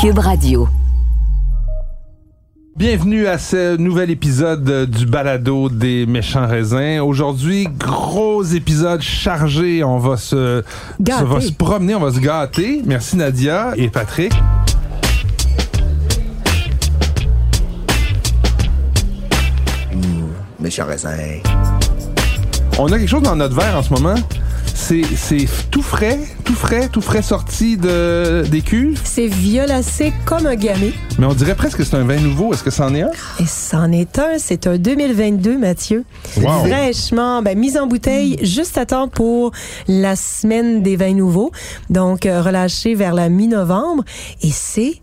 Cube Radio. Bienvenue à ce nouvel épisode du balado des méchants raisins. Aujourd'hui, gros épisode chargé. On va se, se- va se promener, on va se gâter. Merci Nadia et Patrick. Méchant raisin. On a quelque chose dans notre verre en ce moment? C'est tout frais, tout frais, tout frais sorti de, des cuves? C'est violacé comme un gamay. Mais on dirait presque que c'est un vin nouveau. Est-ce que c'en est un? Et c'en est un, c'est un 2022, Mathieu. Wow. Fraîchement, ben, mise en bouteille juste à temps pour la semaine des vins nouveaux. Donc, euh, relâché vers la mi-novembre. Et c'est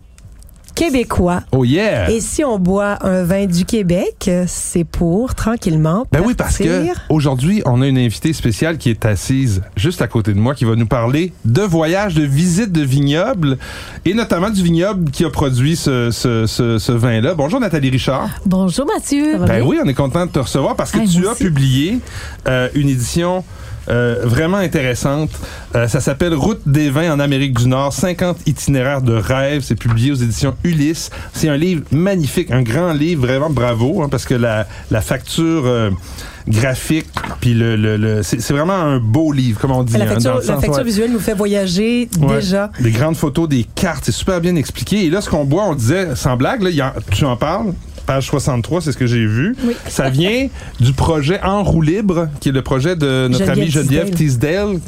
québécois. Oh yeah! Et si on boit un vin du Québec, c'est pour tranquillement Ben oui, parce que aujourd'hui, on a une invitée spéciale qui est assise juste à côté de moi, qui va nous parler de voyage, de visite de vignoble, et notamment du vignoble qui a produit ce, ce, ce, ce vin-là. Bonjour Nathalie Richard. Bonjour Mathieu. Ben oui, on est content de te recevoir parce que Ah, tu as publié euh, une édition euh, vraiment intéressante. Euh, ça s'appelle Route des vins en Amérique du Nord, 50 itinéraires de rêve. C'est publié aux éditions Ulysse. C'est un livre magnifique, un grand livre, vraiment bravo, hein, parce que la, la facture euh, graphique, puis le, le, le- c'est vraiment un beau livre, comme on dit. La hein, facture, dans le la sens, facture ouais. visuelle nous fait voyager Ouais. déjà. Des grandes photos, des cartes, c'est super bien expliqué. Et là, ce qu'on boit, on disait, sans blague, là, il y a- tu en parles, page 63, c'est ce que j'ai vu. Oui. Ça vient du projet En roue libre, qui est le projet de notre Geneviève amie Geneviève Teasdale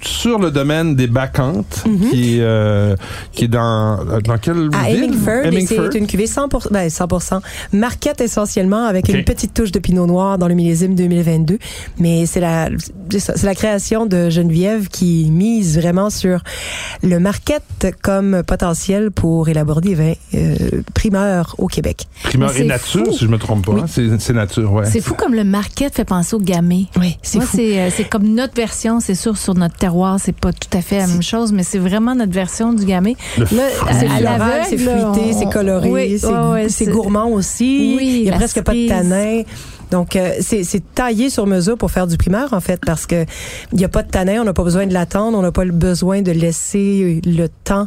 sur le domaine des bacchantes, qui, est, euh, qui est dans, dans quelle À ville? Hemingford, c'est une cuvée 100%, ben 100%, marquette essentiellement avec une petite touche de pinot noir dans le millésime 2022. Mais c'est la, c'est la création de Geneviève qui mise vraiment sur le marquette comme potentiel pour élaborer des vins euh, primeurs au Québec. Primeur et nature, fou. si je me trompe pas. Oui. hein. C'est nature, ouais. C'est fou comme le market fait penser au gamay. Oui, c'est Moi, fou. c'est euh, c'est comme notre version, c'est sûr, sur notre terroir, c'est pas tout à fait la même chose, mais c'est vraiment notre version du gamay. Là, C'est floral, c'est fruité, on- c'est coloré, Oui, c'est ouais, gourmand aussi. Oui, Il y a presque pas de tanin. Donc, euh, c'est taillé sur mesure pour faire du primaire, en fait, parce que il y a pas de tanin, on n'a pas besoin de l'attendre, on n'a pas le besoin de laisser le temps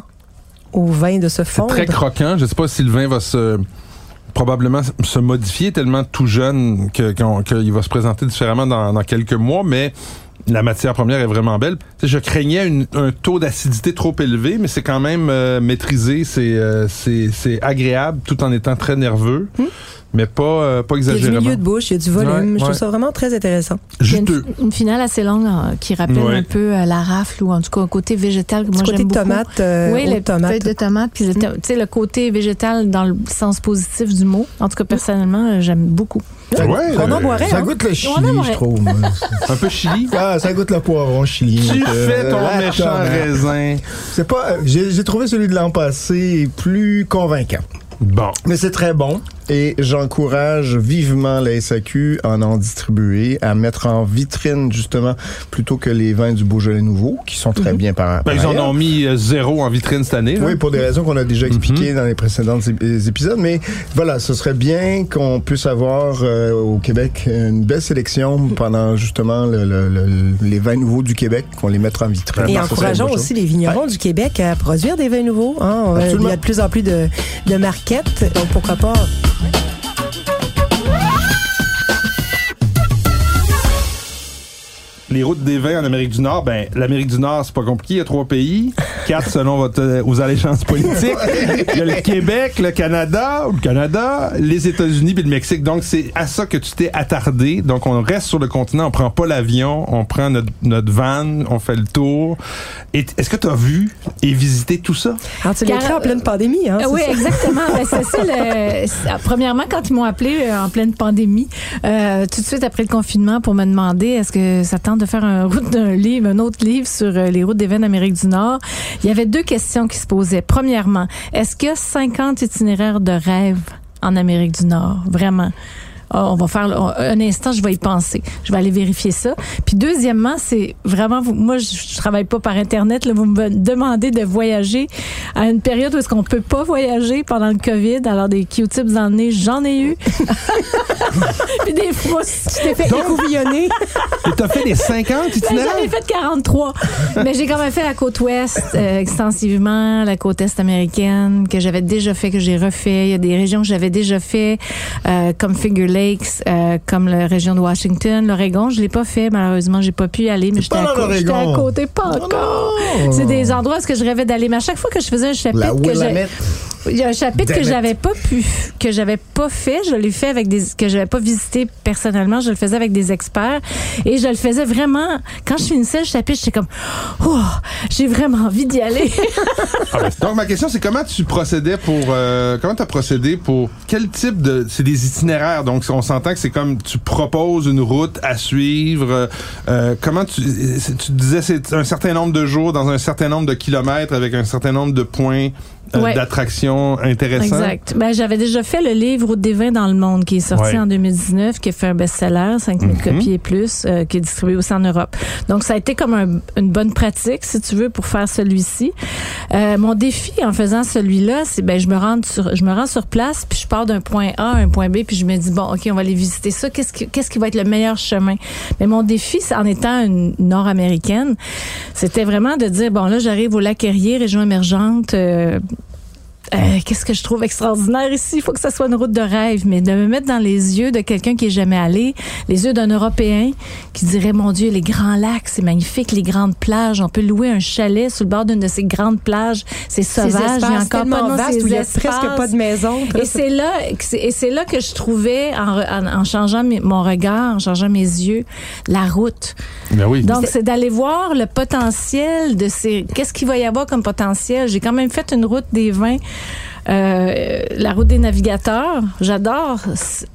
au vin de se C'est fondre. très croquant. Je sais pas si le vin va se probablement se modifier tellement tout jeune qu'il va se présenter différemment dans, dans quelques mois, mais la matière première est vraiment belle. Je craignais un taux d'acidité trop élevé, mais c'est quand même euh, maîtrisé, c'est euh, agréable tout en étant très nerveux, mais pas euh, pas Il y a du exagérément. milieu de bouche, il y a du volume. Ouais, Je ouais. trouve ça vraiment très intéressant. Une, finale assez longue euh, qui rappelle Ouais. un peu euh, la rafle ou en tout cas un côté végétal que moi j'aime beaucoup. tomate, euh, oui, aux le tomates. feuille de tomate, puis tu sais, le côté végétal dans le sens positif du mot. En tout cas, personnellement, euh, j'aime beaucoup. Ouais, On en boirait, Ça hein? goûte le chili, je trouve. un peu chili? ah, ça goûte le poivron chili. Tu fais ton la méchant tomate. raisin. C'est pas. j'ai trouvé celui de l'an passé plus convaincant. Bon. Mais c'est très bon et j'encourage vivement la SAQ à en distribuer, à mettre en vitrine justement plutôt que les vins du Beaujolais Nouveau qui sont très bien par, Ben, par ils en ont mis euh, zéro en vitrine cette année. là. Oui, pour des raisons qu'on a déjà expliquées dans les précédents ép- épisodes. Mais voilà, ce serait bien qu'on puisse avoir euh, au Québec une belle sélection pendant justement le- le- le- les vins nouveaux du Québec, qu'on les mette en vitrine. Et encourageons aussi les vignerons du Québec à produire des vins nouveaux. hein. Euh, Il y a de plus en plus de, de marquettes, donc pourquoi pas. Les routes des vins en Amérique du Nord, ben l'Amérique du Nord, c'est pas compliqué, il y a trois pays, quatre selon votre euh, vos allégeances politiques. Il y a le Québec, le Canada, ou le Canada, les États-Unis puis le Mexique. Donc c'est à ça que tu t'es attardé. Donc on reste sur le continent, on prend pas l'avion, on prend notre, notre van, on fait le tour. Est-ce que tu as vu et visité tout ça? Alors, tu l'as Car- écrit en pleine pandémie, hein? Euh, oui, ça? exactement. Ben, c'est ça. le- premièrement, quand ils m'ont appelé euh, en pleine pandémie, euh, tout de suite après le confinement, pour me demander est-ce que ça tente de faire un livre, un autre livre sur euh, les routes des vins d'Amérique du Nord, il y avait deux questions qui se posaient. Premièrement, est-ce qu'il y a 50 itinéraires de rêve en Amérique du Nord? Vraiment? Ah, on va faire un instant, je vais y penser. Je vais aller vérifier ça. Puis deuxièmement, c'est vraiment vous, moi je, je travaille pas par internet là, vous me demandez de voyager à une période où est-ce qu'on peut pas voyager pendant le Covid. Alors des Q-tips dans le nez, j'en ai eu. Puis des frousses. Tu t'es fait écouvillonner. Et t'as fait les 50 Ben, itinéraires? J'en ai fait 43. Mais j'ai quand même fait la côte ouest euh, extensivement, la côte est américaine que j'avais déjà fait, que j'ai refait. Il y a des régions que j'avais déjà fait, euh, comme Finger Lakes, euh, comme la région de Washington, l'Oregon. Je l'ai pas fait, malheureusement. J'ai pas pu y aller, mais j'étais à, dans cô- j'étais à côté. Pas encore. C'est des endroits où ce que je rêvais d'aller. Mais à chaque fois que je faisais un La chapitre que j'ai- Willamette. Il y a un chapitre que j'avais pas pu, que j'avais pas fait. Je l'ai fait avec des, que j'avais pas visité personnellement. Je le faisais avec des experts. Et je le faisais vraiment, quand je finissais le chapitre, j'étais comme, oh, j'ai vraiment envie d'y aller. Donc, ma question, c'est comment tu procédais pour. euh, comment tu as procédé pour. Quel type de. C'est des itinéraires. Donc, on s'entend que c'est comme tu proposes une route à suivre. euh, euh, comment tu. Tu disais c'est un certain nombre de jours dans un certain nombre de kilomètres avec un certain nombre de points Ouais. d'attraction intéressants. Exact. Ben, j'avais déjà fait le livre Route des vins dans le monde qui est sorti Ouais. en 2019, qui a fait un best-seller, 5000 Mhm. copies et plus, euh, qui est distribué aussi en Europe. Donc, ça a été comme un- une bonne pratique, si tu veux, pour faire celui-ci. Euh, mon défi en faisant celui-là, c'est ben je me rends sur je me rends sur place, puis je pars d'un point A à un point B, puis je me dis bon, ok, on va aller visiter ça. Qu'est-ce qui qu'est-ce qui va être le meilleur chemin? Mais mon défi, en étant une Nord-américaine, c'était vraiment de dire bon là, j'arrive au lac Erie, région émergente. euh, euh, qu'est-ce que je trouve extraordinaire ici? Il faut que ça soit une route de rêve, mais de me mettre dans les yeux de quelqu'un qui est jamais allé, les yeux d'un Européen qui dirait, mon Dieu, les grands lacs, c'est magnifique, les grandes plages, on peut louer un chalet sur le bord d'une de ces grandes plages, c'est Ces sauvage, il y a encore pas de vastes où il y a presque pas de maison. et c'est là, et c'est là que je trouvais, en, re- en, en changeant mes- mon regard, en changeant mes yeux, la route. Ben oui. Donc, c'est d'aller voir le potentiel de ces. Qu'est-ce qu'il va y avoir comme potentiel? J'ai quand même fait une route des vins. Euh, la route des navigateurs, j'adore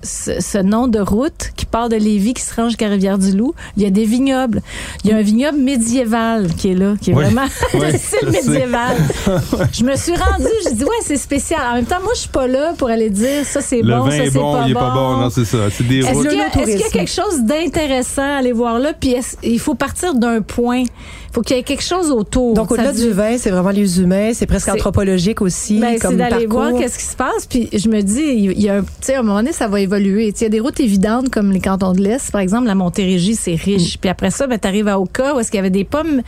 ce, nom de route qui part de Lévis, qui se rend jusqu'à Rivière-du-Loup. Il y a des vignobles. Il y a un vignoble médiéval qui est là, qui est Oui. vraiment Oui, de style je médiéval. je me suis rendue, j'ai dit, ouais, c'est spécial. En même temps, moi, je suis pas là pour aller dire ça, c'est bon, ça, est c'est bon, pas il est pas bon. Non, c'est ça. C'est des est-ce routes. qu'il y, a- est-ce qu'il y a quelque chose d'intéressant à aller voir là? Puis il faut partir d'un point. Il faut qu'il y ait quelque chose autour. Donc, au-delà du vin, c'est vraiment les humains, c'est presque anthropologique aussi. ben, comme c'est d'aller voir qu'est-ce qui se passe. Puis je me dis, il y a un, tu sais, à un moment donné, ça va évoluer. Il y a des routes évidentes comme les cantons de l'Est, par exemple, la Montérégie, c'est riche. Puis après ça, ben, tu arrives à Oka, où est-ce qu'il y avait des pommes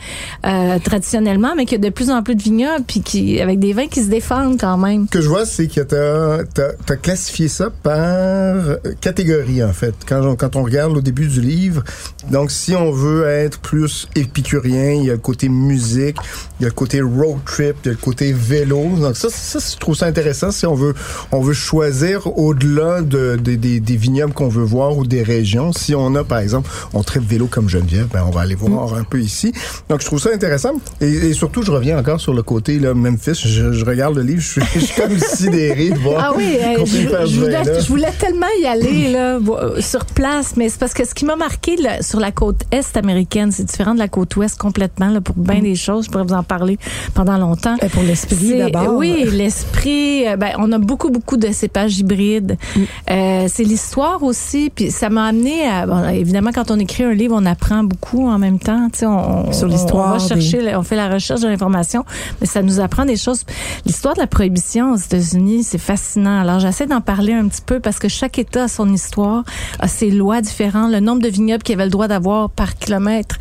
euh, traditionnellement, mais qu'il y a de plus en plus de vignobles, puis qui, avec des vins qui se défendent quand même. Ce que je vois, c'est que tu as, classifié ça par euh, catégorie, en fait. Quand on, quand on regarde au début du livre, donc si on veut être plus épicurien, il y a le côté musique, il y a le côté road trip, il y a le côté vélo. Donc ça, ça je trouve ça intéressant si on veut, on veut choisir au-delà de, de- des- des vignobles qu'on veut voir ou des régions. Si on a, par exemple, on traite vélo comme Geneviève, ben on va aller voir un peu ici. Donc je trouve ça intéressant. Et, et surtout, je reviens encore sur le côté là, Memphis. Je, je regarde le livre, je suis, je suis comme sidéré de voir Ah oui, euh, je, voulais, vin-là. je voulais tellement y aller là, euh, sur place, mais c'est parce que ce qui m'a marqué là, sur la côte est américaine, c'est différent de la côte ouest complètement là, pour bien des choses. Je pourrais vous en parler pendant longtemps. Et pour l'esprit d'abord. Oui, l'esprit. euh, Ben, on a beaucoup, beaucoup de cépages hybrides. Mm. Euh, c'est l'histoire aussi. Puis ça m'a amené à. bon, évidemment, quand on écrit un livre, on apprend beaucoup en même temps. Tu sais, on, Sur l'histoire On, va chercher, on fait la recherche de l'information, mais ça nous apprend des choses. L'histoire de la prohibition aux États-Unis, c'est fascinant. Alors j'essaie d'en parler un petit peu parce que chaque État a son histoire, a ses lois différentes. Le nombre de vignobles qu'ils avaient le droit d'avoir par kilomètre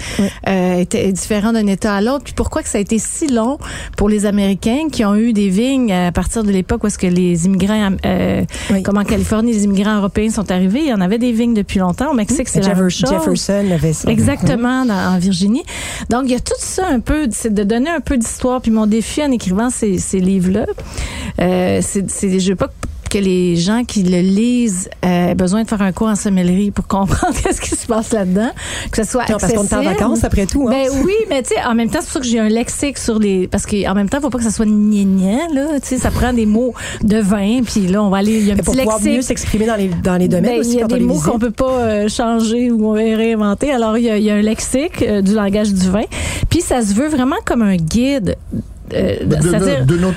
euh, était différent d'un État à l'autre. Puis pourquoi que ça a été si long pour les Américains qui ont eu des vignes à partir de l'époque où est-ce que les immigrants, euh, Oui. comme en Californie, les immigrants européens sont arrivés, il y en avait des vignes depuis longtemps. Au Mexique, c'est la même Jeffer- chose. Jefferson avait ça. Exactement, dans- en Virginie. Donc, il y a tout ça un peu, c'est de donner un peu d'histoire. Puis mon défi en écrivant ces, ces livres-là, euh, c'est, c'est, je veux pas que les gens qui le lisent euh, aient besoin de faire un cours en sommellerie pour comprendre qu'est-ce qui se passe là-dedans, que ce soit Non, parce qu'on est en accessible. vacances après tout. Hein? Ben oui, mais tu sais, en même temps, c'est pour ça que j'ai un lexique sur les. Parce qu'en même temps, faut pas que ça soit gnagnan, là. Tu sais, ça prend des mots de vin, puis là, on va aller. Il y a un Mais pour pouvoir mieux s'exprimer dans les, dans les domaines Ben, aussi il y a des mots qu'on peut pas euh, changer ou réinventer. Alors, il y a, il y a un lexique euh, du langage du vin. Puis, ça se veut vraiment comme un guide. Euh, De, de, nos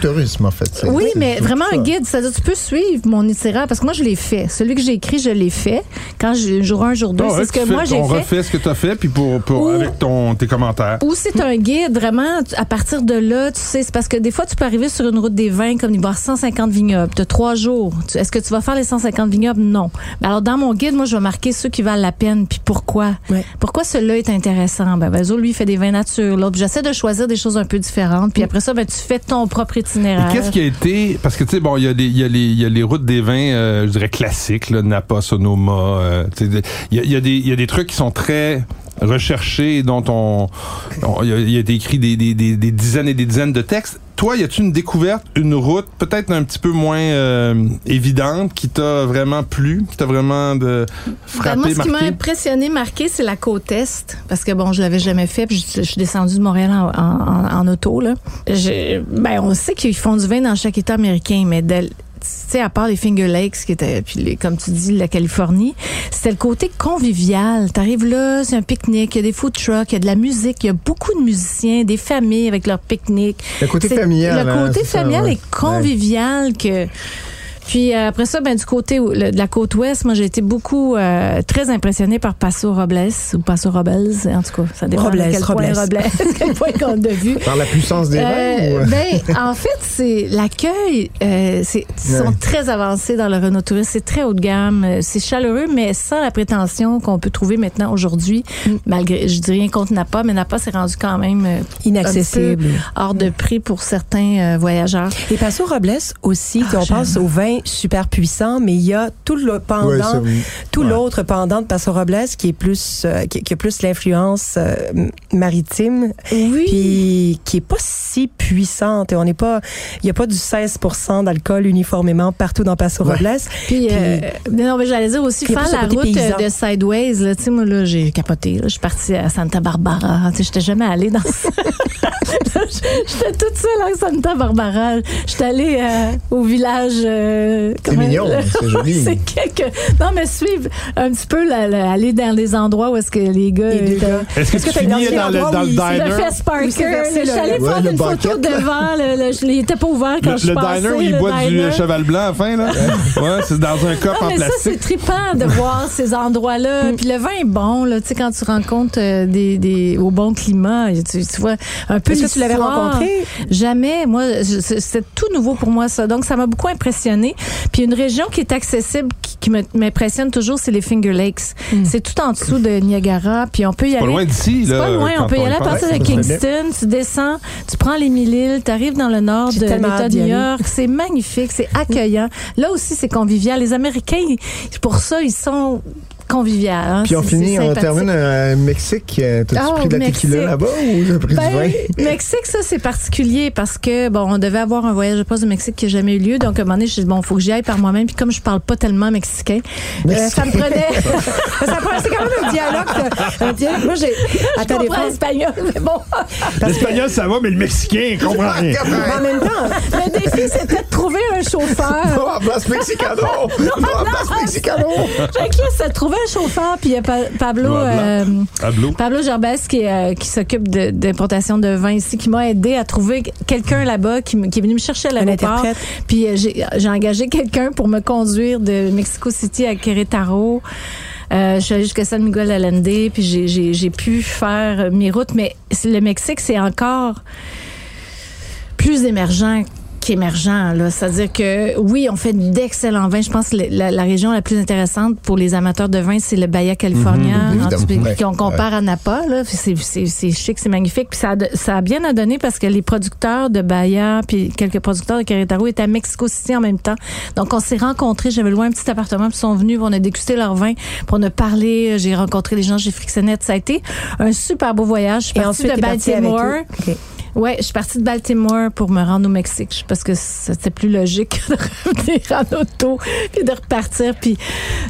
en fait. Oui, mais vraiment ça. un guide. C'est-à-dire, tu peux suivre mon itinéraire parce que moi, je l'ai fait. Celui que j'ai écrit, je l'ai fait. Quand j'ai jour 1, jour 2, Ah c'est ce que fais- moi, j'ai on fait. refait ce que tu as fait, puis pour, pour, Ou- avec ton, tes commentaires. Ou c'est un guide, vraiment, à partir de là, tu sais, c'est parce que des fois, tu peux arriver sur une route des vins, comme il va y avoir 150 vignobles. Tu as trois jours. Est-ce que tu vas faire les 150 vignobles? Non. Mais alors, dans mon guide, moi, je vais marquer ceux qui valent la peine, puis pourquoi. Ouais. Pourquoi celui-là est intéressant? Ben, Vazo, lui, il fait des vins nature. L'autre, j'essaie de choisir des choses un peu différentes. Puis après ça, ben, tu fais ton propre itinéraire. Qu'est-ce qui a été parce que tu sais bon il y a les il y y a les routes des vins euh, je dirais classiques Napa Sonoma euh, il y a, y a des trucs qui sont très recherchés dont on il y a, été écrit des, des, des, des dizaines et des dizaines de textes toi y a-tu une découverte une route peut-être un petit peu moins euh, évidente qui t'a vraiment plu qui t'a vraiment de Ben, frappé moi, ce qui m'a impressionné, marqué, c'est la côte est. Parce que, bon, je l'avais jamais fait. Puis je, je suis descendue de Montréal en, en- en auto. Là. Je- ben, on sait qu'ils font du vin dans chaque État américain, mais de- sais, à part les Finger Lakes, qui étaient, puis les, comme tu dis, la Californie, c'était le côté convivial. T'arrives là, c'est un pique-nique, il y a des food trucks, il y a de la musique, il y a beaucoup de musiciens, des familles avec leur pique-nique. Le côté familial. Le hein, côté ça, familial ouais. est convivial que. Puis euh, après ça, ben du côté le- de la côte ouest, moi j'ai été beaucoup euh, très impressionnée par Paso Robles ou Paso Robles, en tout cas, ça dépend Robles, de quel point Robles. Robles, quel point qu'on a vu. Par la puissance des vins Euh, ou... euh? ben, en fait, c'est l'accueil. Euh, c'est ils sont Ouais. très avancés dans le Renault Touriste. C'est très haut de gamme. C'est chaleureux, mais sans la prétention qu'on peut trouver maintenant aujourd'hui. Mm. Malgré, je dis rien contre Napa, mais Napa s'est rendu quand même euh, Inaccessible. hors de prix pour certains euh, voyageurs. Et Paso Robles aussi, Ah, on j'aime. pense au vin super puissant, mais il y a tout le pendant, Ouais, ça, oui. tout Ouais. l'autre pendant de Paso Robles qui est plus, euh, qui, qui a plus l'influence euh, maritime, Oui. puis qui est pas si puissante. Et on n'est pas, il y a pas du 16% d'alcool uniformément partout dans Paso Ouais. Robles. Puis, euh, non, mais j'allais dire aussi, faire la route paysan. de Sideways, là, tu sais, moi, là, j'ai capoté, là. Je suis partie à Santa Barbara. Tu sais, j'étais jamais allée dans ça. J'étais toute seule à Santa Barbara. J'étais allée euh, au village. Euh, C'est mignon, c'est joli. quelques. Non, mais suivre un petit peu, la- la- aller dans les endroits où est-ce que les gars. Gars. est-ce que Est-ce tu que t'as finis dans le dans où le il- Le diner? Fest Parker. Je suis le- allée faire le une photo devant. Le, le- je- il était pas ouvert quand le, je suis le passée, diner où il le boit du diner. euh, cheval blanc à la fin là ouais c'est dans un Non, en mais ça, c'est plastique trippant de voir ces endroits-là. Puis le vin est bon, là. Tu sais, quand tu rencontres euh, des, des, au bon climat, tu, tu vois un peu Est-ce que tu l'avais rencontré? Jamais. Moi, c'était tout nouveau pour moi, ça. Donc, ça m'a beaucoup impressionné. Puis une région qui est accessible, qui, m'impressionne toujours, c'est les Finger Lakes. C'est tout en dessous de Niagara. Puis on peut y pas aller. loin d'ici là pas loin, on peut y aller à partir de Kingston, tu descends, tu prends les mille îles, tu arrives dans le nord de l'État de New. York. C'est magnifique, c'est accueillant. Là aussi, c'est convivial. Les Américains, pour ça, ils sont conviviaux. hein. Puis on finit, on termine à Mexique. Euh, T'as-tu Ah, pris de la Mexique. tequila là-bas ou t'as pris du vin? Ben, Mexique, ça, c'est particulier parce que, bon, on devait avoir un voyage de poste de Mexique qui n'a jamais eu lieu. Donc, à un moment donné, je suis dit, bon, faut que j'y aille par moi-même. Puis, comme je parle pas tellement mexicain, euh, ça me prenait. C'est quand même un dialogue. de- Un dialogue. Moi, j'ai. je Attends, des comprends l'espagnol, mais bon. l'espagnol ça va mais le mexicain il comprend rien en même temps, Le défi, c'était de trouver un chauffeur. Non, en place Mexicano! Non, en place Mexicano! Fait que là, ça trouvait un chauffeur, puis il y a Pa- Pablo, euh, Pablo Pablo Gerbès qui, est, euh, qui s'occupe de- d'importation de, vin ici, qui m'a aidé à trouver quelqu'un là-bas qui, est venu me chercher à l'aéroport. Puis euh, j'ai engagé quelqu'un pour me conduire de Mexico City à Querétaro. Euh, je suis allée jusqu'à San Miguel Allende, puis j'ai- pu faire mes routes. Mais c'est- le Mexique, c'est encore plus émergent qu'émergent. là. C'est-à-dire que oui, on fait d'excellents vins. Je pense que la, la région la plus intéressante pour les amateurs de vin, c'est le Baja California. Puis qu'on compare à Napa. là. C'est chic, c'est magnifique. Puis ça a, ça a bien à donner parce que les producteurs de Baja puis quelques producteurs de Querétaro étaient à Mexico City en même temps. Donc on s'est rencontrés. J'avais loué un petit appartement puis ils sont venus. On a dégusté leur vin. Puis on a parlé. J'ai rencontré les gens. J'ai frictionné. Ça a été un super beau voyage. Je suis et ensuite, de t'es parti avec Baltimore. Ouais, je suis partie de Baltimore pour me rendre au Mexique parce que c'était plus logique de revenir en auto puis de repartir. Puis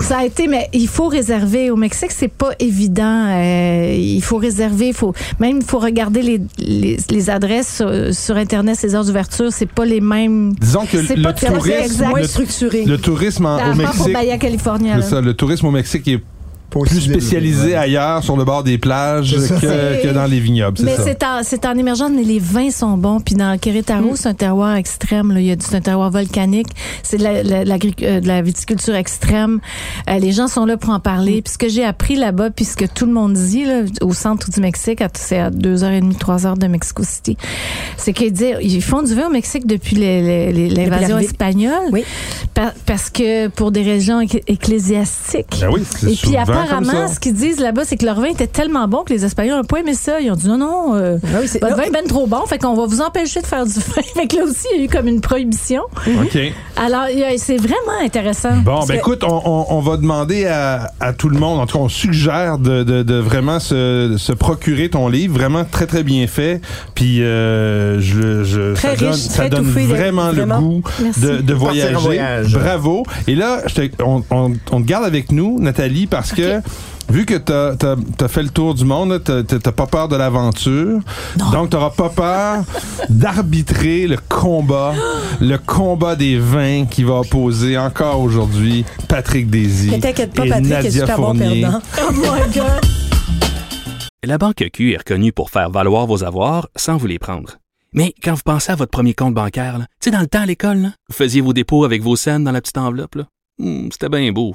ça a été, mais il faut réserver au Mexique, c'est pas évident. Euh, il faut réserver, il faut même il faut regarder les, les, les adresses sur, sur, internet, les heures d'ouverture, c'est pas les mêmes. Disons que le pas tourisme, le, structuré. le tourisme en- au Mexique, Bahia California. ça, le tourisme au Mexique est plus spécialisé ailleurs sur le bord des plages que, dans les vignobles, c'est Mais c'est en, c'est en émergence, mais les vins sont bons. Puis dans Querétaro, c'est un terroir extrême. Là. Il y a du, c'est un terroir volcanique. C'est de la, la- l'agric- euh, de la viticulture extrême. Euh, les gens sont là pour en parler. Puis ce que j'ai appris là-bas, puis ce que tout le monde dit là, au centre du Mexique, à- c'est à deux heures et demie, trois heures de Mexico City, c'est qu'ils disent, ils font du vin au Mexique depuis les- les- les- l'invasion espagnole. Oui. Pa- parce que pour des régions ecclé- ecclésiastiques. Ben oui, c'est Et puis souvent apparemment, ça. ce qu'ils disent là-bas, c'est que leur vin était tellement bon que les Espagnols n'ont pas aimé ça. Ils ont dit non, non, euh, Ah oui, votre vin est ben trop bon, fait qu'on va vous empêcher de faire du vin. Fait que là aussi, il y a eu comme une prohibition. OK. Alors, c'est vraiment intéressant. Bon, ben que- écoute, on, on- on va demander à, à tout le monde, en tout cas, on suggère de, de- de vraiment se, se procurer ton livre, vraiment très, très bien fait. Puis, euh, je, je, Très ça donne, riche, ça très donne vraiment, vraiment. le goût de, de voyager. voyage. Bravo. Et là, je te- on, on- on te garde avec nous, Nathalie, parce que vu que tu as, fait le tour du monde, tu n'as pas peur de l'aventure. Donc, tu n'auras pas peur d'arbitrer le combat, le combat des vins qui va opposer encore aujourd'hui Patrick Désy Ne t'inquiète pas, et Patrick, est Nadia super bon Fournier. perdant. Oh my God! La Banque Q est reconnue pour faire valoir vos avoirs sans vous les prendre. Mais quand vous pensez à votre premier compte bancaire, tu sais, dans le temps à l'école, là, vous faisiez vos dépôts avec vos scènes dans la petite enveloppe. là. Hmm, C'était bien beau.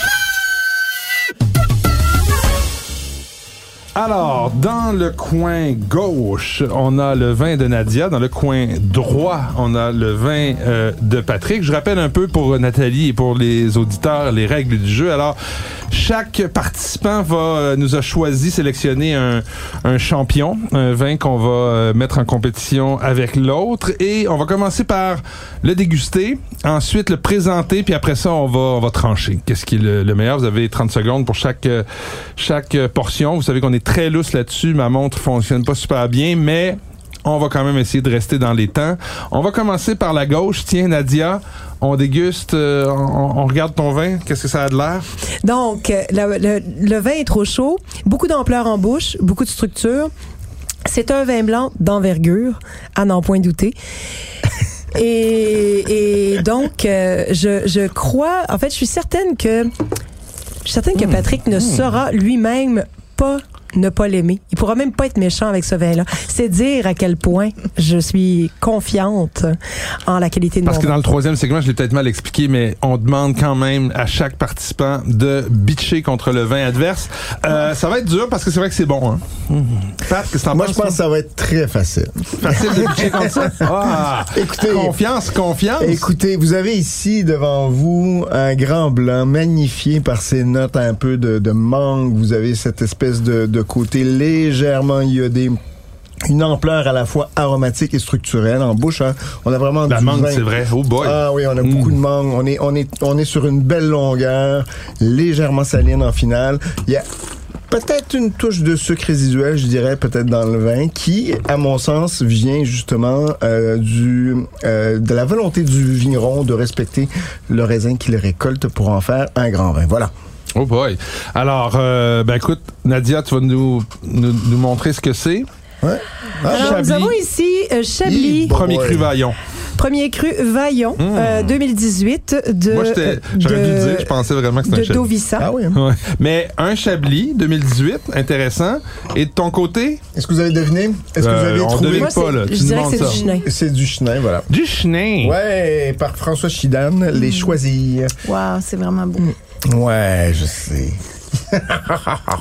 Alors, dans le coin gauche, on a le vin de Nadia. Dans le coin droit, on a le vin euh, de Patrick. Je rappelle un peu pour Nathalie et pour les auditeurs les règles du jeu. Alors, chaque participant va euh, nous a choisi, sélectionné un, un champion, un vin qu'on va euh, mettre en compétition avec l'autre. Et on va commencer par le déguster, ensuite le présenter, puis après ça, on va, on va trancher. Qu'est-ce qui est le, le meilleur? Vous avez 30 secondes pour chaque, euh, chaque portion. Vous savez qu'on est très lousse là-dessus. Ma montre fonctionne pas super bien, mais on va quand même essayer de rester dans les temps. On va commencer par la gauche. Tiens, Nadia, on déguste, euh, on, on regarde ton vin. Qu'est-ce que ça a de l'air? Donc, euh, le, le- le vin est trop chaud, beaucoup d'ampleur en bouche, beaucoup de structure. C'est un vin blanc d'envergure, à n'en point douter. Et, et donc, euh, je, je crois, en fait, je suis certaine que, je suis certaine que Patrick ne saura lui-même pas ne pas l'aimer. Il pourra même pas être méchant avec ce vin-là. C'est dire à quel point je suis confiante en la qualité de Parce mon que vin. dans le troisième segment, je l'ai peut-être mal expliqué, mais on demande quand même à chaque participant de bitcher contre le vin adverse. Euh, ça va être dur parce que c'est vrai que c'est bon. Hein? Pat, qu'est-ce que Moi, je pense que ça va être très facile. Facile de bitcher contre ça? Ah! Écoutez, Confiance, confiance. Écoutez, vous avez ici devant vous un grand blanc magnifié par ses notes un peu de, de mangue. Vous avez cette espèce de, de côté légèrement iodé. Une ampleur à la fois aromatique et structurelle en bouche. hein. On a vraiment La du mangue, c'est vrai. Oh boy. Ah oui, on a Mm. beaucoup de mangue. On est, on est, on est sur une belle longueur, légèrement saline en finale. Il y a peut-être une touche de sucre résiduel, je dirais, peut-être dans le vin, qui, à mon sens, vient justement euh, du euh, de la volonté du vigneron de respecter le raisin qu'il récolte pour en faire un grand vin. Voilà. Oh boy. Alors, euh, ben écoute, Nadia, tu vas nous, nous, nous montrer ce que c'est. Ouais. Ah, Alors, nous avons ici euh, Chablis. Premier boy. cru vaillon. Premier cru Vaillon, euh, 2018 de Moi, j'étais, j'aurais dû le dire, je pensais vraiment que c'était un de chablis. Dovissa. Ah oui. hein. Ouais. Mais un Chablis 2018, intéressant. Et de ton côté, Est-ce que vous avez deviné? Est-ce que vous Euh, avez on trouvé? devine Moi, pas, c'est- là. je Tu nous dirais que c'est ça. du chenin. C'est du chenin, voilà. du chenin. Ouais, par François Chidane, Les Choisir. Wow, c'est vraiment beau. Ouais, je sais.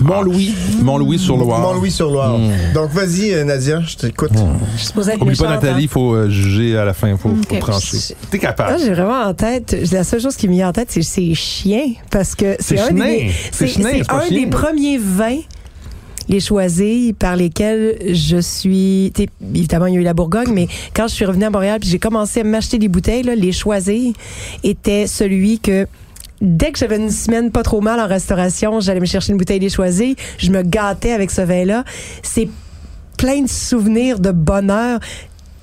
Mont-Louis. Mont-Louis sur Loire. Mont-Louis sur Loire. Mm. Donc vas-y, euh, Nadia, je t'écoute. Je suis supposée être Oublie pas méchante, Nathalie, il faut euh, juger à la fin, il faut, faut Ok. trancher. T'es capable. j'ai vraiment en tête, la seule chose qui me vient en tête, c'est ces chiens. Parce que c'est un, des, pas un chien. des premiers vins, les choisis, par lesquels je suis. Évidemment, il y a eu la Bourgogne, mais quand je suis revenue à Montréal, puis j'ai commencé à m'acheter des bouteilles, là, les choisis étaient celui que. Dès que j'avais une semaine pas trop mal en restauration, j'allais me chercher une bouteille des choisis. Je me gâtais avec ce vin-là. C'est plein de souvenirs de bonheur.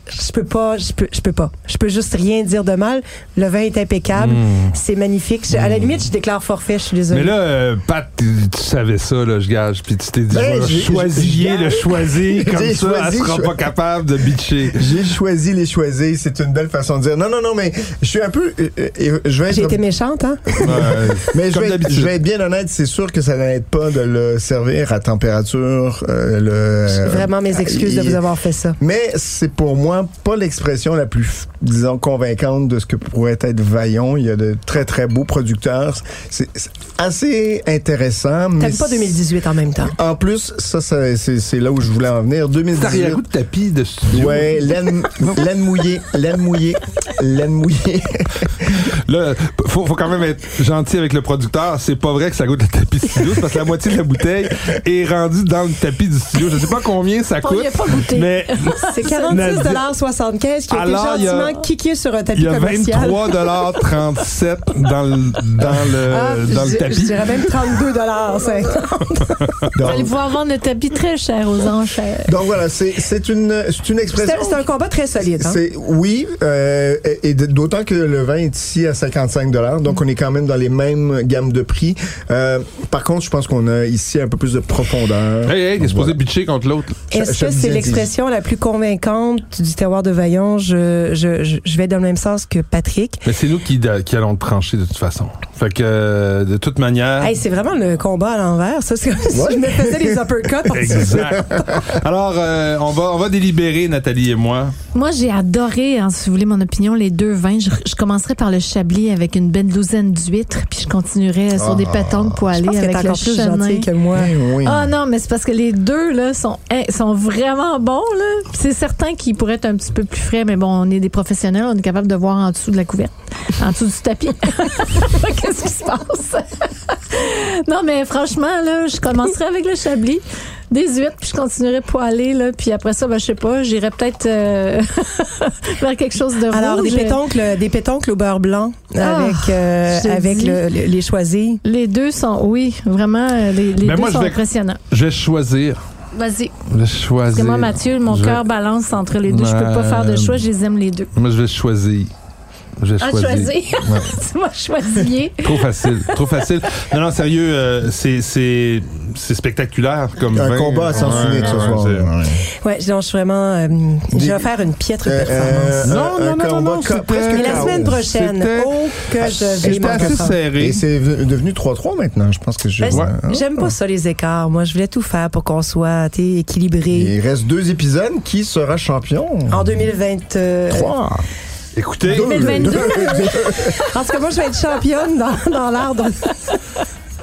Je peux pas, je peux, je peux pas. Je peux juste rien dire de mal. Le vin est impeccable. C'est magnifique. Je- À la limite, je déclare forfait. Je suis désolée. Hmm. Mais là, euh, Pat, tu, tu savais ça, là, je gage, puis tu t'es dit, Ben, je choisir le choisir, comme ça, choisi, elle sera pas capable de bitcher. J'ai choisi les choisis, c'est une belle façon de dire. Non, non, non, mais je suis un peu. euh, euh, je vais J'ai été méchante, hein? Ouais. Mais je vais, être, d'habitude. je vais être bien honnête, c'est sûr que ça n'aide pas de le servir à température. euh, le, Vraiment mes excuses de vous avoir fait ça. Mais c'est pour moi pas l'expression la plus, disons, convaincante de ce que pourrait être Vaillon. Il y a de très, très beaux producteurs. C'est assez intéressant. mais T'aimes pas 2018 en même temps? En plus, ça, ça, c'est là où je voulais en venir. Cet 2018. arrière-goût de tapis de studio. Ouais, laine, laine mouillée, laine mouillée, laine mouillée. Là, faut, faut quand même être gentil avec le producteur. C'est pas vrai que ça goûte le tapis de studio, c'est parce que la moitié de la bouteille est rendue dans le tapis du studio. Je sais pas combien ça coûte. y a pas goûté? Mais C'est 46,75 qui a été Alors, il y a- gentiment kické sur un il tapis y a commercial. 23,37 dans le, dans le, Ah, dans le je- Je tapis. dirais même 32 Vous allez pouvoir vendre le tapis très cher aux enchères. donc voilà, c'est c'est une, c'est une expression. C'est un combat très solide. Hein? Oui, euh, et et d'autant que le vin est ici à 55 dollars, donc on est quand même dans les mêmes gammes de prix. Euh, par contre, je pense qu'on a ici un peu plus de profondeur. Hey, hey, t'es supposé bitcher contre l'autre. Est-ce que c'est l'expression la plus convaincante du terroir de Vaillon? Je, je, je, je vais dans le même sens que Patrick. Mais c'est nous qui, qui allons trancher de toute façon. Fait que, euh, de toute manière. Hey, c'est vraiment le combat à l'envers. Ça, c'est comme si je me faisais les uppercuts. Exact. Alors, euh, on va on va délibérer, Nathalie et moi. Moi, j'ai adoré, hein, si vous voulez mon opinion, les deux vins. Je, je commencerai par le Chablis avec une belle douzaine d'huîtres, puis je continuerai sur des pétanques pour Je aller avec le plus chenin. que moi. Eh oui. Ah non, mais c'est parce que les deux là sont hein, sont vraiment bons là. C'est certain qu'ils pourraient être un petit peu plus frais, mais bon, on est des professionnels, on est capable de voir en dessous de la couverte, en dessous du tapis. Qu'est-ce qui se passe? Non, mais franchement là, je commencerai avec le Chablis. Des huîtres, puis je continuerai poêler, là. Puis après ça, ben, je sais pas, j'irai peut-être euh, vers quelque chose de Alors, rouge. des pétoncles, des pétoncles au beurre blanc Ah, avec, euh, avec dis. le- le- les choisis. Les deux sont, oui, vraiment, euh, les, les Ben, deux moi, je sont vais- impressionnants. Je vais choisir. Vas-y. Je. Parce que moi, Mathieu, mon Je- cœur balance entre les deux. Je peux pas faire de choix, je les aime les deux. Moi, je vais choisir. Je vais Ah, choisir. choisir. Ouais. tu m'as choisi. Trop facile, trop facile. Non, non, sérieux, euh, c'est c'est c'est spectaculaire comme Un vin. combat à sens Ouais, unique ce ouais, soir. c'est- Ouais, donc je suis vraiment. euh, je vais faire une piètre Euh, performance. euh, Non, non, non, non, non, Mais la semaine prochaine, oh, que je vais assez serré. Et c'est devenu 3-3 maintenant. Je pense que je. Ben, Ouais. J'aime pas ça, les écarts. Moi, je voulais tout faire pour qu'on soit équilibré. Il reste deux épisodes. Qui sera champion? En 2023. 3. Écoutez, 2022. En tout cas, moi, je vais être championne dans, dans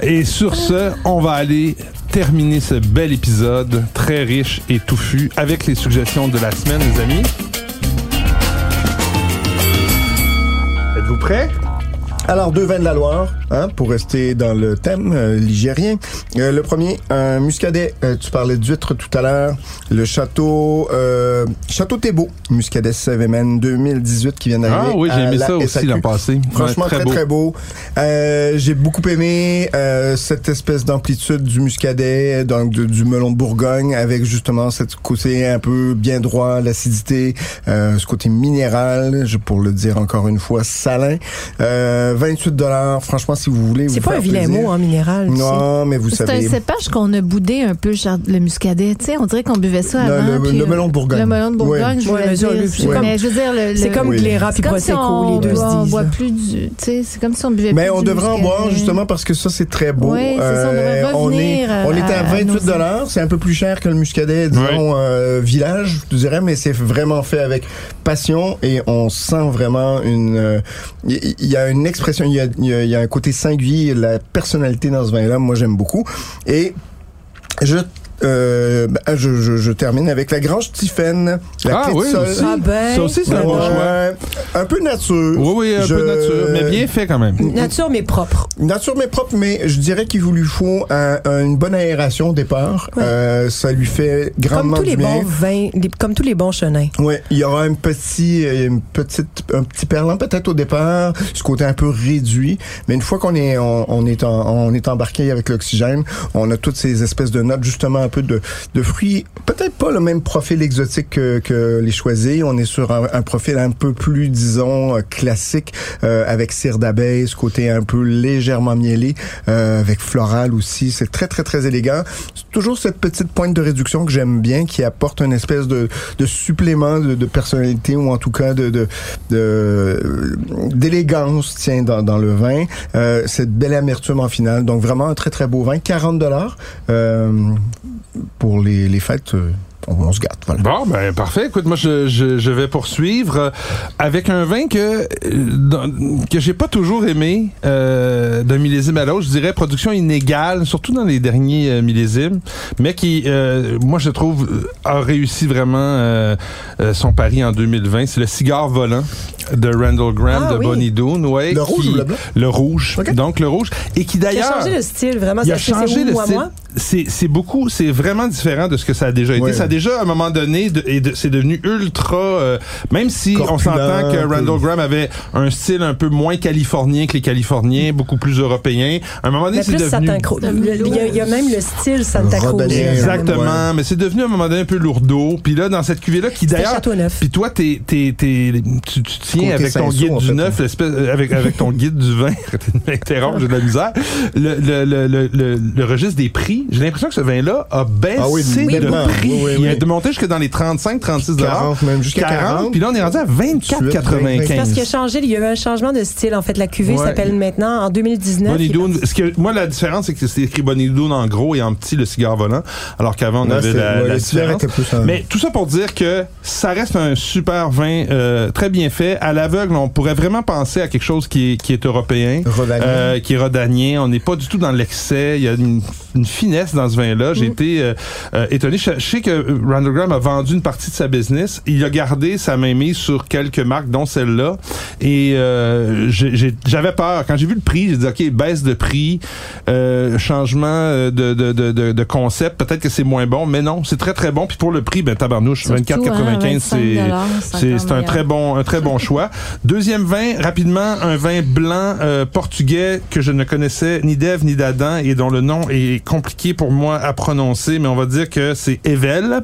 et sur ce, on va aller terminer ce bel épisode très riche et touffu avec les suggestions de la semaine, les amis. Êtes-vous prêts? Alors, deux vins de la Loire, hein, pour rester dans le thème euh, ligérien. Euh, le premier, un muscadet. Euh, tu parlais d'huîtres tout à l'heure. Le château euh, Château Thébault, muscadet Sevemen 2018 qui vient d'arriver. Ah oui, j'ai aimé ça aussi l'an passé. Franchement, Ouais, très, très beau. Euh, j'ai beaucoup aimé euh, cette espèce d'amplitude du muscadet, donc de- du melon de Bourgogne, avec justement cette côté un peu bien droit, l'acidité, euh, ce côté minéral, je pour le dire encore une fois, salin. Euh, 28 dollars. Franchement, si vous voulez, C'est pas faire un vilain plaisir. mot en minéral. tu sais. Non, mais vous C'est un savez. cépage qu'on a boudé un peu, le muscadet. Tu sais, on dirait qu'on buvait ça Le- avant. le- puis, le euh, melon de Bourgogne. Le melon de Bourgogne, Oui. je voulais dire. le- c'est Mais comme- je veux dire, le, C'est comme Oui. Gléra puis c'est comme si Prosecco, on, les deux boit, se on disent. boit plus du. Tu sais, c'est comme si on buvait Mais plus on du devrait en boire justement parce que ça c'est très beau. Oui, c'est ça, on devrait on est on euh, à à 28 nos- dollars, c'est un peu plus cher que le muscadet disons euh, village, je dirais mais c'est vraiment fait avec passion et on sent vraiment une euh, il y, il y a une expression il y a- il y a un côté singulier, la personnalité dans ce vin-là, moi j'aime beaucoup. Et je, euh, ben, je, je, je termine avec la Grange Tiphaine, la Ah oui, aussi. Ah ben. Ça aussi, c'est un bon Ouais, choix. Un peu nature. Oui, oui, un Je- peu nature, mais bien fait quand même. Nature, mais propre. Nature mais propre, mais je dirais qu'il vous lui faut un- un- une bonne aération au départ. Ouais. Euh, ça lui fait Comme grandement tous les du bien. bons vins, les- comme tous les bons chenins. Ouais, il y aura un petit, euh, une petite, un petit perlant peut-être au départ, ce côté un peu réduit, mais une fois qu'on est, on, on est, en- on est embarqué avec l'oxygène, on a toutes ces espèces de notes justement un peu de, de fruits, peut-être pas le même profil exotique que, que les choisis. On est sur un, un profil un peu plus, disons, euh, classique, euh, avec cire d'abeille, ce côté un peu légèrement mielé, euh, avec floral aussi. C'est très très très élégant. C'est toujours cette petite pointe de réduction que j'aime bien, qui apporte une espèce de, de supplément de, de personnalité ou en tout cas de de- de- d'élégance, tiens, dans, dans le vin. Euh, cette belle amertume en finale. Donc vraiment un très très beau vin, 40 dollars pour les, fêtes. On, on se gâte. Voilà. Bon, ben parfait. Écoute, moi, je, je, je vais poursuivre euh, avec un vin que euh, dans- que j'ai pas toujours aimé euh, d'un millésime à l'autre. Je dirais production inégale, surtout dans les derniers euh, millésimes, mais qui, euh, moi, je trouve, a réussi vraiment euh, euh, son pari en 2020. C'est le cigare volant de Randall Graham Ah de oui. Bonnie Doon. Ouais, Le rouge ou le blanc? Le rouge. Donc, le rouge. Et qui Il a d'ailleurs... changé le style, vraiment. Il a changé le style. moi? C'est, c'est beaucoup, c'est vraiment différent de ce que ça a déjà été. Ouais. Ça a déjà, à un moment donné, de- et de- c'est devenu ultra, euh, même si on s'entend que. Randall Graham avait un style un peu moins californien que les Californiens, beaucoup plus européen. À un moment donné, c'est devenu... Il y, a, il y a même le style Santa Cruz. Exactement, mais c'est devenu à un moment donné un peu lourdeau. Puis là, dans cette cuvée-là, qui C'était d'ailleurs... Puis toi, t'es, t'es, t'es- tu, tu tiens avec ton guide du fait, neuf, l'espèce, euh, avec, avec ton guide du vin. M'interrompre, j'ai de la misère. Le, le, le, le, le, le registre des prix, j'ai l'impression que ce vin-là a baissé Ah oui, de prix. Il a monté jusque dans les 35, 36 dollars. 40, même jusqu'à 40. Puis là, on est rendu à C'est parce 24,95. qu'il a changé, il y a eu un changement de style. En fait, la cuvée Ouais. s'appelle maintenant, en 2019. Bonnie Doon. Ce que, moi, la différence, c'est que c'est écrit Bonnie Doon en gros et en petit le cigare volant, alors qu'avant, on avait la, ouais, différence. plus Mais tout ça pour dire que ça reste un super vin euh, très bien fait. À l'aveugle, on pourrait vraiment penser à quelque chose qui est, qui est européen, euh, qui est rhodanien. On n'est pas du tout dans l'excès. Il y a une, une finesse dans ce vin-là. J'ai été euh, euh, étonné. Je, je sais que Randall Graham a vendu une partie de sa business. Il a gardé sa main mise sur quelques marques, dont celle-là. Et euh, j'avais peur. Quand j'ai vu le prix, j'ai dit, OK, baisse de prix, euh, changement euh, de, de, de, de, concept. Peut-être que c'est moins bon, mais non, c'est très, très bon. Puis pour le prix, ben tabarnouche, Surtout, 24,95, hein, c'est 25 c'est un très bon un très bon choix. Deuxième vin, rapidement, un vin blanc euh, portugais que je ne connaissais ni d'Ève ni d'Adam et dont le nom est compliqué pour moi à prononcer, mais on va dire que c'est Evel.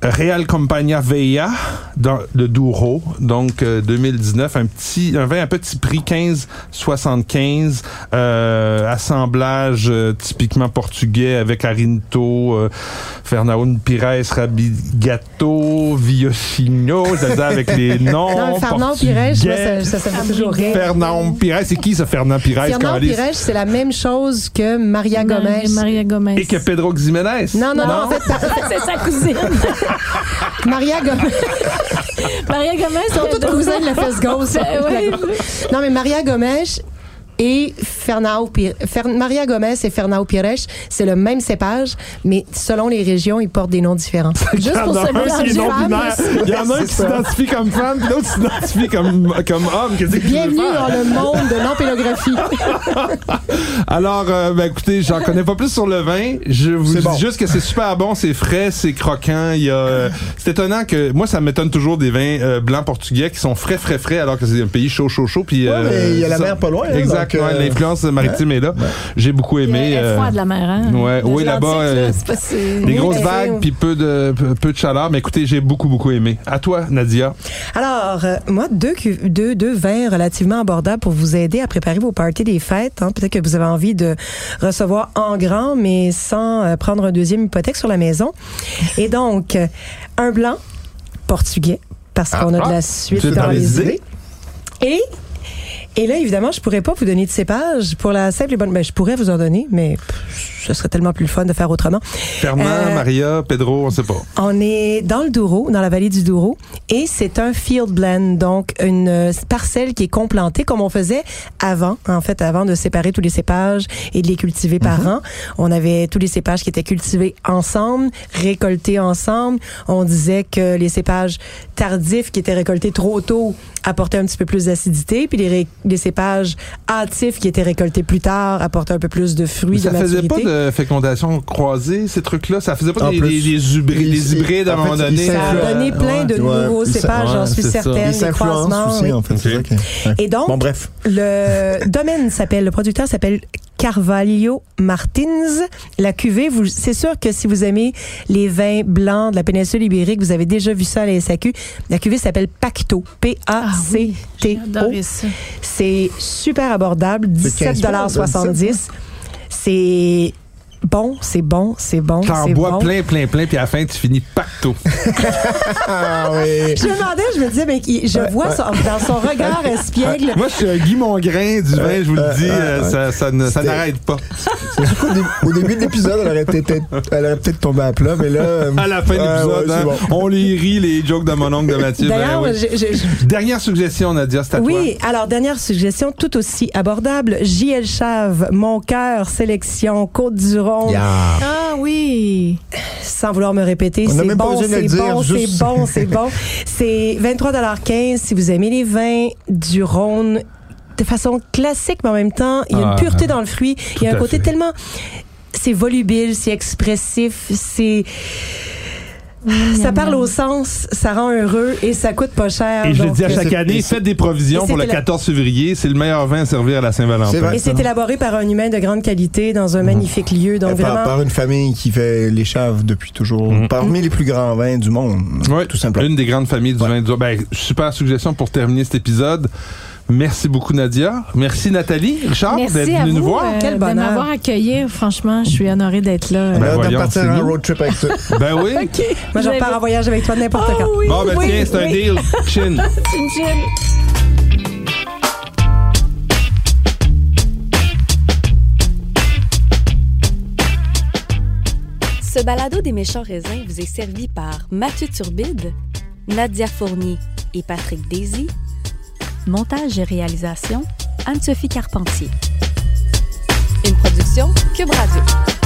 Real Compagnia Veia dans le Douro, donc euh, 2019, un petit un vin à petit prix 15,75 euh, assemblage euh, typiquement portugais avec Arinto, euh, Fernão Pires, Rabigato, Viocino, c'est-à-dire avec les noms Non, Fernand portugais. Pirèche, moi, ça, ça, ça me fait toujours rire. Fernand Pires, c'est qui ça Fernand Pires Fernand? Pirèche, c'est la même chose que Maria Gomez. Maria Gomez. Et que Pedro Ximénez? Non, non, non, en fait, c'est sa cousine. Maria Gomez. Maria Gomez. Ils sont toutes cousines la fesse gauche. Non, mais Maria Gomes et Maria Gomez et Fernão Pires, c'est le même cépage, mais selon les régions, ils portent des noms différents. Juste pour Il y en se a un qui est mélanger. non-binaire. Il y en a un qui s'identifie comme femme, puis l'autre s'identifie comme, comme homme. Que Bienvenue dans le monde de l'empélographie. Alors, euh, ben, écoutez, j'en connais pas plus sur le vin. Je vous dis bon. juste que c'est super bon, c'est frais, c'est croquant. Il y a, euh, c'est étonnant que moi, ça m'étonne toujours des vins euh, blancs portugais qui sont frais, frais, frais, alors que c'est un pays chaud, chaud, chaud. Puis Ouais, mais il y a la ça- mer pas loin, hein, Donc, ouais, L'influence maritime est là. J'ai beaucoup aimé. Est euh, froide, la mer, hein? ouais, oui, là-bas, euh, C'est pas si- des grosses vagues, puis peu de peu, de chaleur. Mais écoutez, j'ai beaucoup, beaucoup aimé. À toi, Nadia. Alors, euh, moi, deux, deux, deux vins relativement abordables pour vous aider à préparer vos parties des fêtes. hein. Peut-être que vous avez envie de recevoir en grand, mais sans euh, prendre un deuxième hypothèque sur la maison. Et donc, un blanc portugais, parce Ah, qu'on a ah, de la suite c'est dans, dans les les idées. idées. Et Et là, évidemment, je pourrais pas vous donner de cépage pour la simple et bonne. Ben, je pourrais vous en donner, mais ce serait tellement plus le fun de faire autrement. Fernand, Euh, Maria, Pedro, on sait pas. On est dans le Douro, dans la vallée du Douro, et c'est un field blend, donc une euh, parcelle qui est complantée comme on faisait avant, en fait, avant de séparer tous les cépages et de les cultiver par an. On avait tous les cépages qui étaient cultivés ensemble, récoltés ensemble. On disait que les cépages tardifs qui étaient récoltés trop tôt apportaient un petit peu plus d'acidité, puis les, cépages hâtifs qui étaient récoltés plus tard apportaient un peu plus de fruits, ça de maturité. pas de fécondation croisée, ces trucs-là? Ça faisait pas des, plus, des, des hybrides, il- des il- hybrides à un en moment donné? Ça a donné plein de Ouais, nouveaux cépages, j'en suis certaine. Des croisements, aussi, oui. en fait. Et donc, Bon, bref. le domaine s'appelle, le producteur s'appelle Carvalho Martins. La cuvée, vous, c'est sûr que si vous aimez les vins blancs de la péninsule ibérique, vous avez déjà vu ça à la SAQ. La cuvée s'appelle Pacto. Ah oui, P-A-C-T-O. ça. c'est super abordable, C'est 17,70 C'est bon, c'est bon, c'est bon, T'en bois bon. plein, plein, plein, puis à la fin, tu finis pacto. Ah oui. Je me demandais, je me disais, mais qui- je vois son- dans son regard espiègle. Moi, je suis un Guy Mongrain du vin, je vous le euh, dis, euh, euh, ça, ça n'arrête pas. Dé- au début de l'épisode, elle aurait peut-être elle aurait peut-être tombé à plat, mais là. À la fin de l'épisode, ouais, hein, bon. on les rit, les jokes de mon oncle de Mathieu. ben D'ailleurs, oui. je- je- je- Dernière suggestion, Nadia, c'est à toi. Oui, alors dernière suggestion, tout aussi abordable. JL Chave, Mon cœur, sélection, Yeah. Ah oui. Sans vouloir me répéter, c'est bon, c'est bon, c'est bon, c'est bon. C'est 23,15 si vous aimez les vins du Rhône de façon classique, mais en même temps, il y a Ah, une pureté dans le fruit. Il y a un côté fait. tellement... C'est volubile, c'est expressif, c'est... Ça parle au sens, ça rend heureux et ça coûte pas cher. Et je le dis à euh, chaque année, faites des provisions pour le c'était la- 14 février. C'est le meilleur vin à servir à la Saint-Valentin. Et c'est élaboré par un humain de grande qualité dans un magnifique lieu. Donc par, vraiment, par une famille qui fait les chaves depuis toujours. Mhm. Parmi les plus grands vins du monde. Ouais, Tout simplement. Une des grandes familles du Ouais. vin du Ben, super suggestion pour terminer cet épisode. Merci beaucoup, Nadia. Merci, Nathalie. Richard, d'être venu vous nous voir. euh, Quel de bonheur. m'avoir accueilli. Franchement, je suis honorée d'être là. Ben de voyons, partir c'est en nous. road trip avec ça. Ben oui. moi, je repars en voyage avec toi n'importe Oh quand. oui, Bon, ben Oui, tiens, c'est un oui. deal. Chin. Chin, chin. Ce balado des méchants raisins vous est servi par Mathieu Turbide, Nadia Fournier et Patrick Daisy. Montage et réalisation, Anne-Sophie Carpentier. Une production Cube Radio.